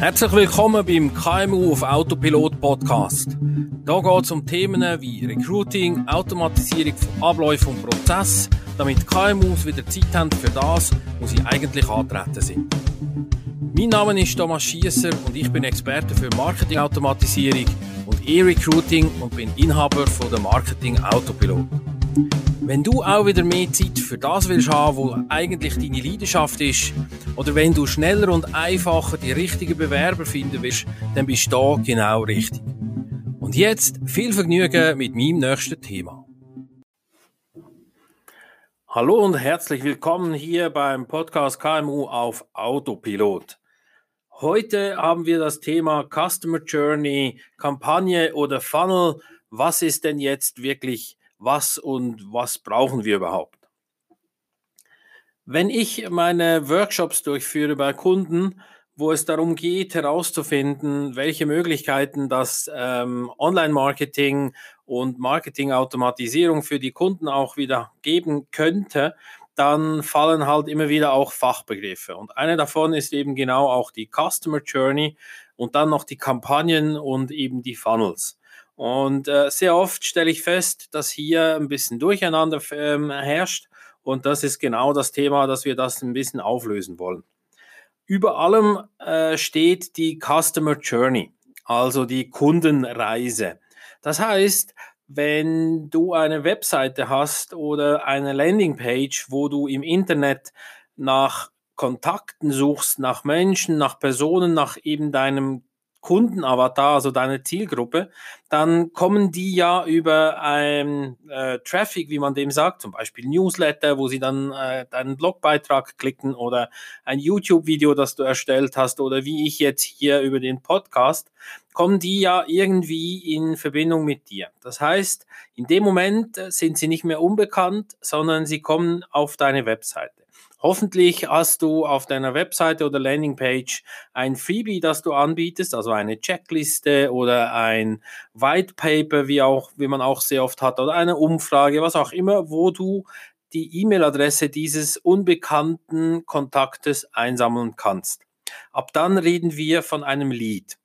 Herzlich willkommen beim KMU auf Autopilot Podcast. Da geht es um Themen wie Recruiting, Automatisierung von Abläufen und Prozessen, damit KMUs wieder Zeit haben für das, wo sie eigentlich antreten sind. Mein Name ist Thomas Schiesser und ich bin Experte für Marketingautomatisierung und E-Recruiting und bin Inhaber von der Marketing Autopilot. Wenn du auch wieder mehr Zeit für das willst haben, wo eigentlich deine Leidenschaft ist, oder wenn du schneller und einfacher die richtigen Bewerber finden willst, dann bist du da genau richtig. Und jetzt viel Vergnügen mit meinem nächsten Thema. Hallo und herzlich willkommen hier beim Podcast KMU auf Autopilot. Heute haben wir das Thema Customer Journey, Kampagne oder Funnel. Was ist denn jetzt wirklich was und was brauchen wir überhaupt? Wenn ich meine Workshops durchführe bei Kunden, wo es darum geht, herauszufinden, welche Möglichkeiten das ähm, Online-Marketing und Marketing-Automatisierung für die Kunden auch wieder geben könnte, dann fallen halt immer wieder auch Fachbegriffe. Und eine davon ist eben genau auch die Customer Journey und dann noch die Kampagnen und eben die Funnels. Und äh, sehr oft stelle ich fest, dass hier ein bisschen Durcheinander ähm, herrscht. Und das ist genau das Thema, dass wir das ein bisschen auflösen wollen. Über allem äh, steht die Customer Journey, also die Kundenreise. Das heißt, wenn du eine Webseite hast oder eine Landingpage, wo du im Internet nach Kontakten suchst, nach Menschen, nach Personen, nach eben deinem Kundenavatar, also deine Zielgruppe, dann kommen die ja über ein äh, Traffic, wie man dem sagt, zum Beispiel Newsletter, wo sie dann äh, deinen Blogbeitrag klicken oder ein YouTube-Video, das du erstellt hast oder wie ich jetzt hier über den Podcast, kommen die ja irgendwie in Verbindung mit dir. Das heißt, in dem Moment sind sie nicht mehr unbekannt, sondern sie kommen auf deine Webseite. Hoffentlich hast du auf deiner Webseite oder Landingpage ein Freebie, das du anbietest, also eine Checkliste oder ein White Paper, wie auch, wie man auch sehr oft hat, oder eine Umfrage, was auch immer, wo du die E-Mail-Adresse dieses unbekannten Kontaktes einsammeln kannst. Ab dann reden wir von einem Lead.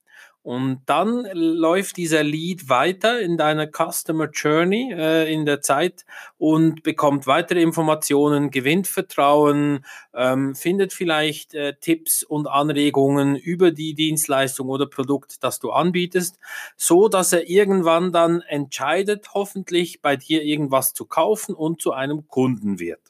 Und dann läuft dieser Lead weiter in deiner Customer Journey äh, in der Zeit und bekommt weitere Informationen, gewinnt Vertrauen, ähm, findet vielleicht äh, Tipps und Anregungen über die Dienstleistung oder Produkt, das du anbietest, so dass er irgendwann dann entscheidet, hoffentlich bei dir irgendwas zu kaufen und zu einem Kunden wird.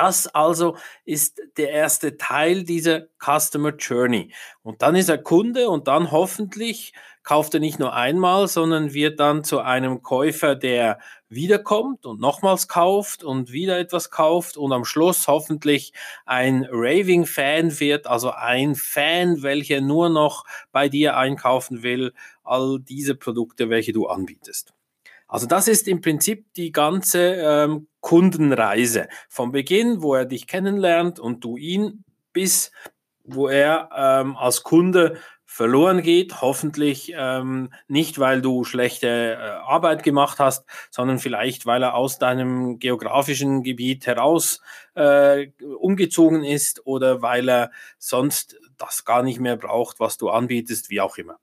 Das also ist der erste Teil dieser Customer Journey. Und dann ist er Kunde und dann hoffentlich kauft er nicht nur einmal, sondern wird dann zu einem Käufer, der wiederkommt und nochmals kauft und wieder etwas kauft und am Schluss hoffentlich ein Raving Fan wird, also ein Fan, welcher nur noch bei dir einkaufen will, all diese Produkte, welche du anbietest. Also das ist im Prinzip die ganze ähm, Kundenreise. Vom Beginn, wo er dich kennenlernt und du ihn, bis wo er ähm, als Kunde verloren geht. Hoffentlich ähm, nicht, weil du schlechte äh, Arbeit gemacht hast, sondern vielleicht, weil er aus deinem geografischen Gebiet heraus äh, umgezogen ist oder weil er sonst das gar nicht mehr braucht, was du anbietest, wie auch immer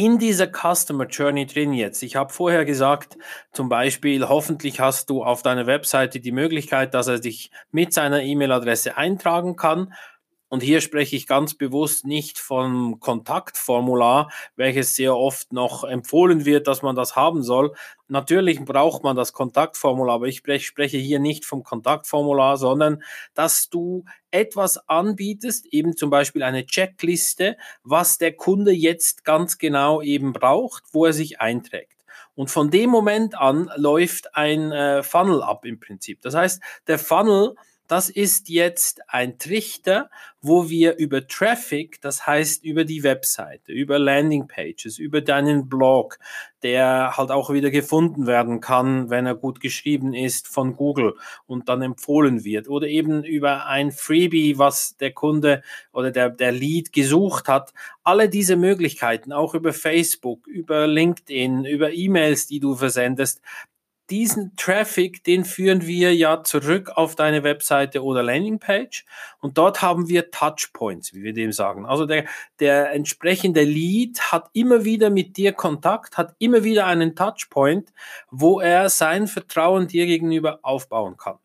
in dieser Customer Journey drin jetzt. Ich habe vorher gesagt, zum Beispiel, hoffentlich hast du auf deiner Webseite die Möglichkeit, dass er sich mit seiner E-Mail-Adresse eintragen kann und hier spreche ich ganz bewusst nicht vom Kontaktformular, welches sehr oft noch empfohlen wird, dass man das haben soll. Natürlich braucht man das Kontaktformular, aber ich spreche hier nicht vom Kontaktformular, sondern dass du etwas anbietest, eben zum Beispiel eine Checkliste, was der Kunde jetzt ganz genau eben braucht, wo er sich einträgt. Und von dem Moment an läuft ein äh, Funnel ab im Prinzip. Das heißt, der Funnel das ist jetzt ein Trichter, wo wir über Traffic, das heißt über die Webseite, über Landingpages, über deinen Blog, der halt auch wieder gefunden werden kann, wenn er gut geschrieben ist von Google und dann empfohlen wird oder eben über ein Freebie, was der Kunde oder der, der Lead gesucht hat. Alle diese Möglichkeiten, auch über Facebook, über LinkedIn, über E-Mails, die du versendest, diesen Traffic, den führen wir ja zurück auf deine Webseite oder Landingpage und dort haben wir Touchpoints, wie wir dem sagen. Also der, der entsprechende Lead hat immer wieder mit dir Kontakt, hat immer wieder einen Touchpoint, wo er sein Vertrauen dir gegenüber aufbauen kann.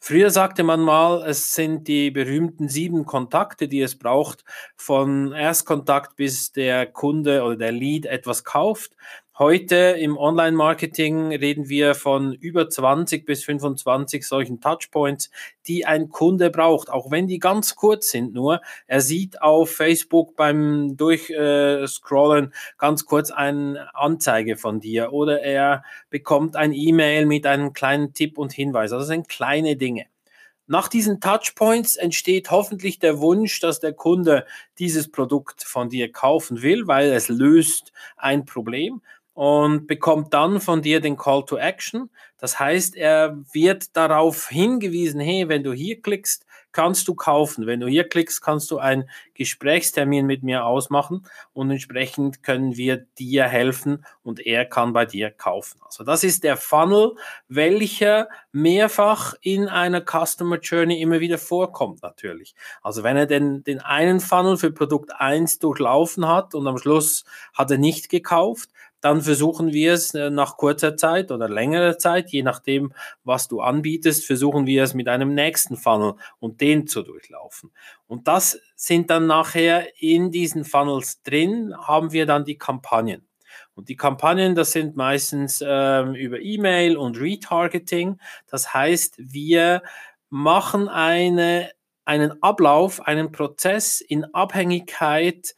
Früher sagte man mal, es sind die berühmten sieben Kontakte, die es braucht, von Erstkontakt bis der Kunde oder der Lead etwas kauft. Heute im Online-Marketing reden wir von über 20 bis 25 solchen Touchpoints, die ein Kunde braucht, auch wenn die ganz kurz sind nur. Er sieht auf Facebook beim Durchscrollen ganz kurz eine Anzeige von dir oder er bekommt ein E-Mail mit einem kleinen Tipp und Hinweis. Also das sind kleine Dinge. Nach diesen Touchpoints entsteht hoffentlich der Wunsch, dass der Kunde dieses Produkt von dir kaufen will, weil es löst ein Problem und bekommt dann von dir den Call to Action. Das heißt, er wird darauf hingewiesen, hey, wenn du hier klickst, kannst du kaufen. Wenn du hier klickst, kannst du einen Gesprächstermin mit mir ausmachen und entsprechend können wir dir helfen und er kann bei dir kaufen. Also das ist der Funnel, welcher mehrfach in einer Customer Journey immer wieder vorkommt natürlich. Also wenn er den, den einen Funnel für Produkt 1 durchlaufen hat und am Schluss hat er nicht gekauft, dann versuchen wir es äh, nach kurzer Zeit oder längerer Zeit, je nachdem, was du anbietest, versuchen wir es mit einem nächsten Funnel und den zu durchlaufen. Und das sind dann nachher in diesen Funnels drin, haben wir dann die Kampagnen. Und die Kampagnen, das sind meistens ähm, über E-Mail und Retargeting. Das heißt, wir machen eine, einen Ablauf, einen Prozess in Abhängigkeit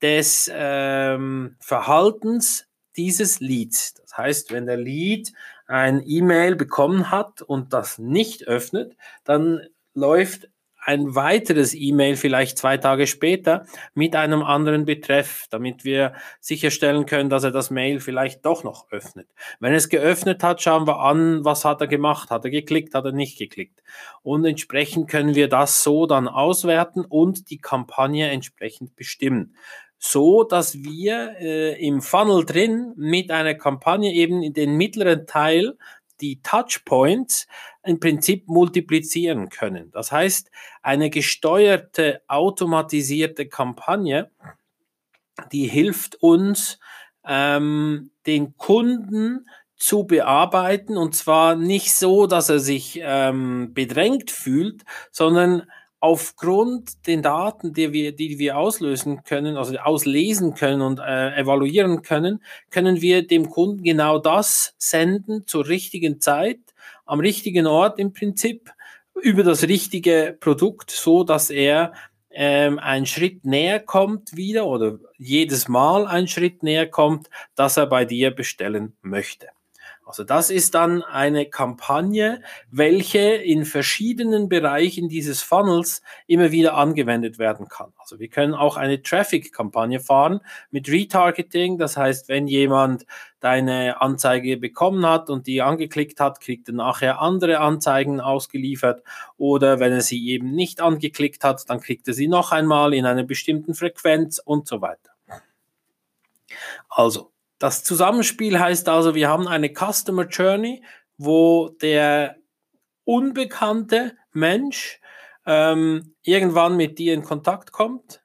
des ähm, Verhaltens dieses Leads. Das heißt, wenn der Lead ein E-Mail bekommen hat und das nicht öffnet, dann läuft ein weiteres E-Mail vielleicht zwei Tage später mit einem anderen Betreff, damit wir sicherstellen können, dass er das Mail vielleicht doch noch öffnet. Wenn es geöffnet hat, schauen wir an, was hat er gemacht? Hat er geklickt? Hat er nicht geklickt? Und entsprechend können wir das so dann auswerten und die Kampagne entsprechend bestimmen so dass wir äh, im Funnel drin mit einer Kampagne eben in den mittleren Teil die Touchpoints im Prinzip multiplizieren können. Das heißt, eine gesteuerte, automatisierte Kampagne, die hilft uns, ähm, den Kunden zu bearbeiten und zwar nicht so, dass er sich ähm, bedrängt fühlt, sondern aufgrund den Daten, die wir, die wir auslösen können, also auslesen können und äh, evaluieren können, können wir dem Kunden genau das senden zur richtigen Zeit, am richtigen Ort im Prinzip, über das richtige Produkt, so dass er ähm, einen Schritt näher kommt wieder oder jedes Mal einen Schritt näher kommt, dass er bei dir bestellen möchte. Also das ist dann eine Kampagne, welche in verschiedenen Bereichen dieses Funnels immer wieder angewendet werden kann. Also wir können auch eine Traffic-Kampagne fahren mit Retargeting. Das heißt, wenn jemand deine Anzeige bekommen hat und die angeklickt hat, kriegt er nachher andere Anzeigen ausgeliefert. Oder wenn er sie eben nicht angeklickt hat, dann kriegt er sie noch einmal in einer bestimmten Frequenz und so weiter. Also das Zusammenspiel heißt also, wir haben eine Customer Journey, wo der unbekannte Mensch ähm, irgendwann mit dir in Kontakt kommt,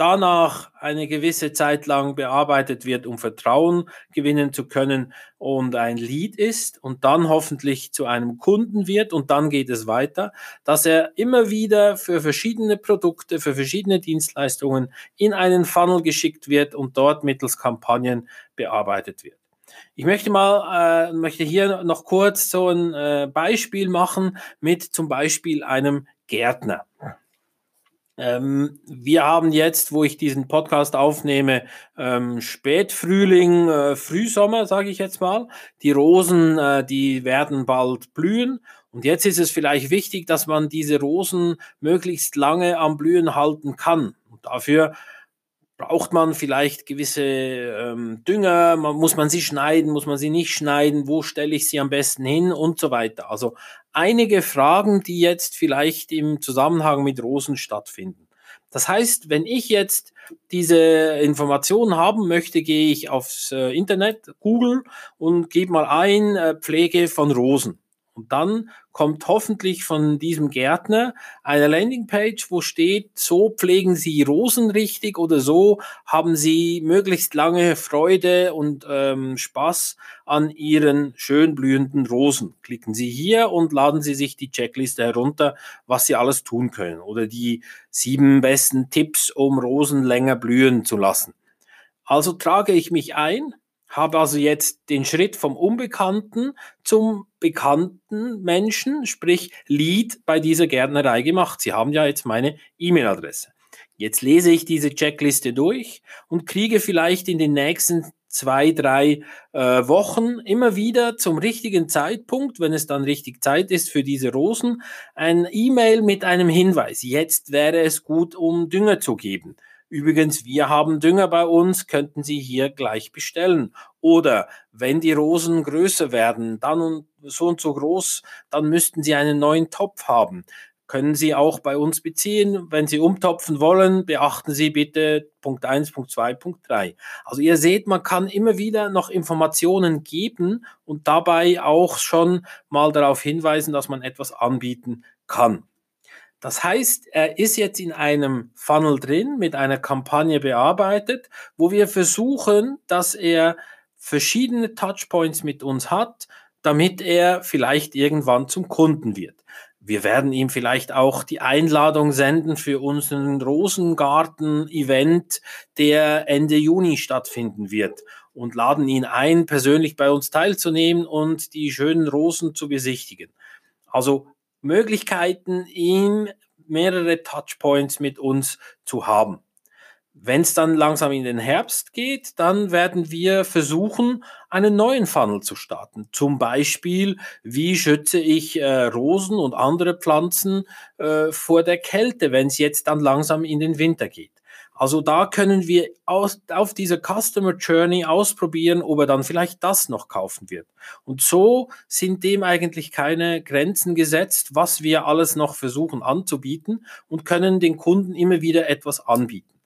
danach eine gewisse Zeit lang bearbeitet wird, um Vertrauen gewinnen zu können und ein Lead ist und dann hoffentlich zu einem Kunden wird und dann geht es weiter, dass er immer wieder für verschiedene Produkte, für verschiedene Dienstleistungen in einen Funnel geschickt wird und dort mittels Kampagnen bearbeitet wird. Ich möchte mal, äh, möchte hier noch kurz so ein äh, Beispiel machen mit zum Beispiel einem Gärtner. Ähm, wir haben jetzt, wo ich diesen Podcast aufnehme, ähm, Spätfrühling, äh, Frühsommer, sage ich jetzt mal. Die Rosen, äh, die werden bald blühen. Und jetzt ist es vielleicht wichtig, dass man diese Rosen möglichst lange am Blühen halten kann. Und dafür braucht man vielleicht gewisse ähm, Dünger, man, muss man sie schneiden, muss man sie nicht schneiden, wo stelle ich sie am besten hin und so weiter. Also einige Fragen, die jetzt vielleicht im Zusammenhang mit Rosen stattfinden. Das heißt, wenn ich jetzt diese Informationen haben möchte, gehe ich aufs äh, Internet, Google und gebe mal ein äh, Pflege von Rosen. Und dann kommt hoffentlich von diesem Gärtner eine Landingpage, wo steht, so pflegen Sie Rosen richtig oder so haben Sie möglichst lange Freude und ähm, Spaß an Ihren schön blühenden Rosen. Klicken Sie hier und laden Sie sich die Checkliste herunter, was Sie alles tun können oder die sieben besten Tipps, um Rosen länger blühen zu lassen. Also trage ich mich ein, habe also jetzt den Schritt vom Unbekannten zum bekannten Menschen, sprich Lead bei dieser Gärtnerei gemacht. Sie haben ja jetzt meine E-Mail-Adresse. Jetzt lese ich diese Checkliste durch und kriege vielleicht in den nächsten zwei, drei äh, Wochen immer wieder zum richtigen Zeitpunkt, wenn es dann richtig Zeit ist für diese Rosen, ein E-Mail mit einem Hinweis. Jetzt wäre es gut, um Dünger zu geben. Übrigens, wir haben Dünger bei uns, könnten Sie hier gleich bestellen. Oder wenn die Rosen größer werden, dann und so und so groß, dann müssten Sie einen neuen Topf haben. Können Sie auch bei uns beziehen. Wenn Sie umtopfen wollen, beachten Sie bitte Punkt 1, Punkt 2, Punkt 3. Also ihr seht, man kann immer wieder noch Informationen geben und dabei auch schon mal darauf hinweisen, dass man etwas anbieten kann. Das heißt, er ist jetzt in einem Funnel drin, mit einer Kampagne bearbeitet, wo wir versuchen, dass er verschiedene Touchpoints mit uns hat, damit er vielleicht irgendwann zum Kunden wird. Wir werden ihm vielleicht auch die Einladung senden für unseren Rosengarten-Event, der Ende Juni stattfinden wird und laden ihn ein, persönlich bei uns teilzunehmen und die schönen Rosen zu besichtigen. Also Möglichkeiten, ihm mehrere Touchpoints mit uns zu haben. Wenn es dann langsam in den Herbst geht, dann werden wir versuchen, einen neuen Funnel zu starten. Zum Beispiel, wie schütze ich äh, Rosen und andere Pflanzen äh, vor der Kälte, wenn es jetzt dann langsam in den Winter geht. Also da können wir aus, auf dieser Customer Journey ausprobieren, ob er dann vielleicht das noch kaufen wird. Und so sind dem eigentlich keine Grenzen gesetzt, was wir alles noch versuchen anzubieten und können den Kunden immer wieder etwas anbieten.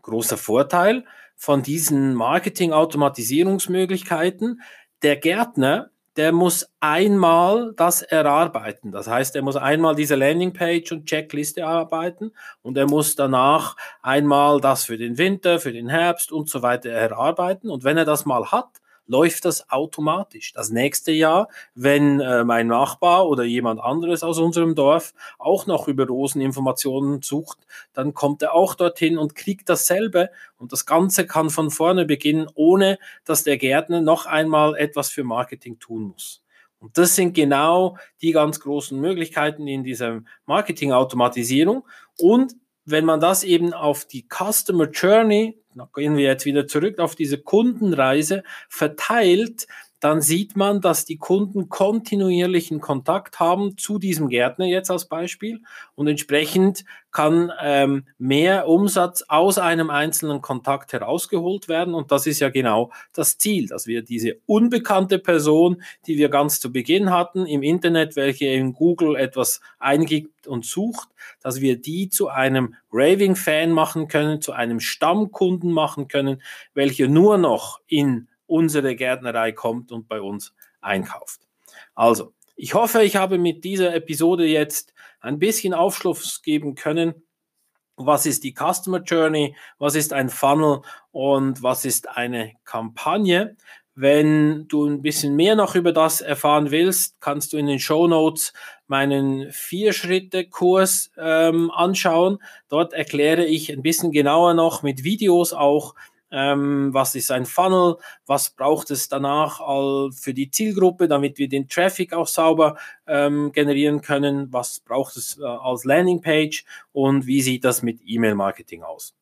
Großer Vorteil von diesen Marketing-Automatisierungsmöglichkeiten. Der Gärtner der muss einmal das erarbeiten. Das heißt, er muss einmal diese Landingpage und Checkliste erarbeiten und er muss danach einmal das für den Winter, für den Herbst und so weiter erarbeiten. Und wenn er das mal hat, läuft das automatisch. Das nächste Jahr, wenn äh, mein Nachbar oder jemand anderes aus unserem Dorf auch noch über Roseninformationen sucht, dann kommt er auch dorthin und kriegt dasselbe. Und das Ganze kann von vorne beginnen, ohne dass der Gärtner noch einmal etwas für Marketing tun muss. Und das sind genau die ganz großen Möglichkeiten in dieser Marketing-Automatisierung. Und wenn man das eben auf die Customer Journey gehen wir jetzt wieder zurück auf diese Kundenreise, verteilt, dann sieht man, dass die Kunden kontinuierlichen Kontakt haben zu diesem Gärtner jetzt als Beispiel. Und entsprechend kann ähm, mehr Umsatz aus einem einzelnen Kontakt herausgeholt werden. Und das ist ja genau das Ziel, dass wir diese unbekannte Person, die wir ganz zu Beginn hatten im Internet, welche in Google etwas eingibt und sucht, dass wir die zu einem Raving-Fan machen können, zu einem Stammkunden machen können, welche nur noch in unsere Gärtnerei kommt und bei uns einkauft. Also, ich hoffe, ich habe mit dieser Episode jetzt ein bisschen Aufschluss geben können. Was ist die Customer Journey? Was ist ein Funnel? Und was ist eine Kampagne? Wenn du ein bisschen mehr noch über das erfahren willst, kannst du in den Show Notes meinen Vier-Schritte-Kurs ähm, anschauen. Dort erkläre ich ein bisschen genauer noch mit Videos auch, ähm, was ist ein Funnel, was braucht es danach all für die Zielgruppe, damit wir den Traffic auch sauber ähm, generieren können, was braucht es äh, als Landingpage und wie sieht das mit E-Mail-Marketing aus.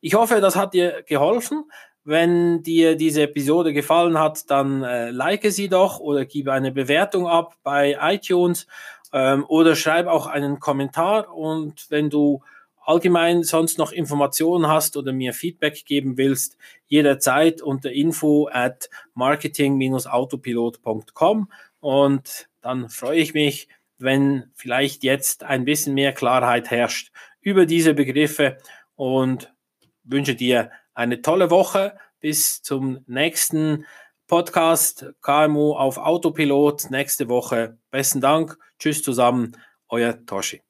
Ich hoffe, das hat dir geholfen. Wenn dir diese Episode gefallen hat, dann äh, like sie doch oder gib eine Bewertung ab bei iTunes ähm, oder schreib auch einen Kommentar. Und wenn du allgemein sonst noch Informationen hast oder mir Feedback geben willst, jederzeit unter info at marketing-autopilot.com und dann freue ich mich, wenn vielleicht jetzt ein bisschen mehr Klarheit herrscht über diese Begriffe und wünsche dir eine tolle Woche. Bis zum nächsten Podcast KMU auf Autopilot nächste Woche. Besten Dank. Tschüss zusammen. Euer Toshi.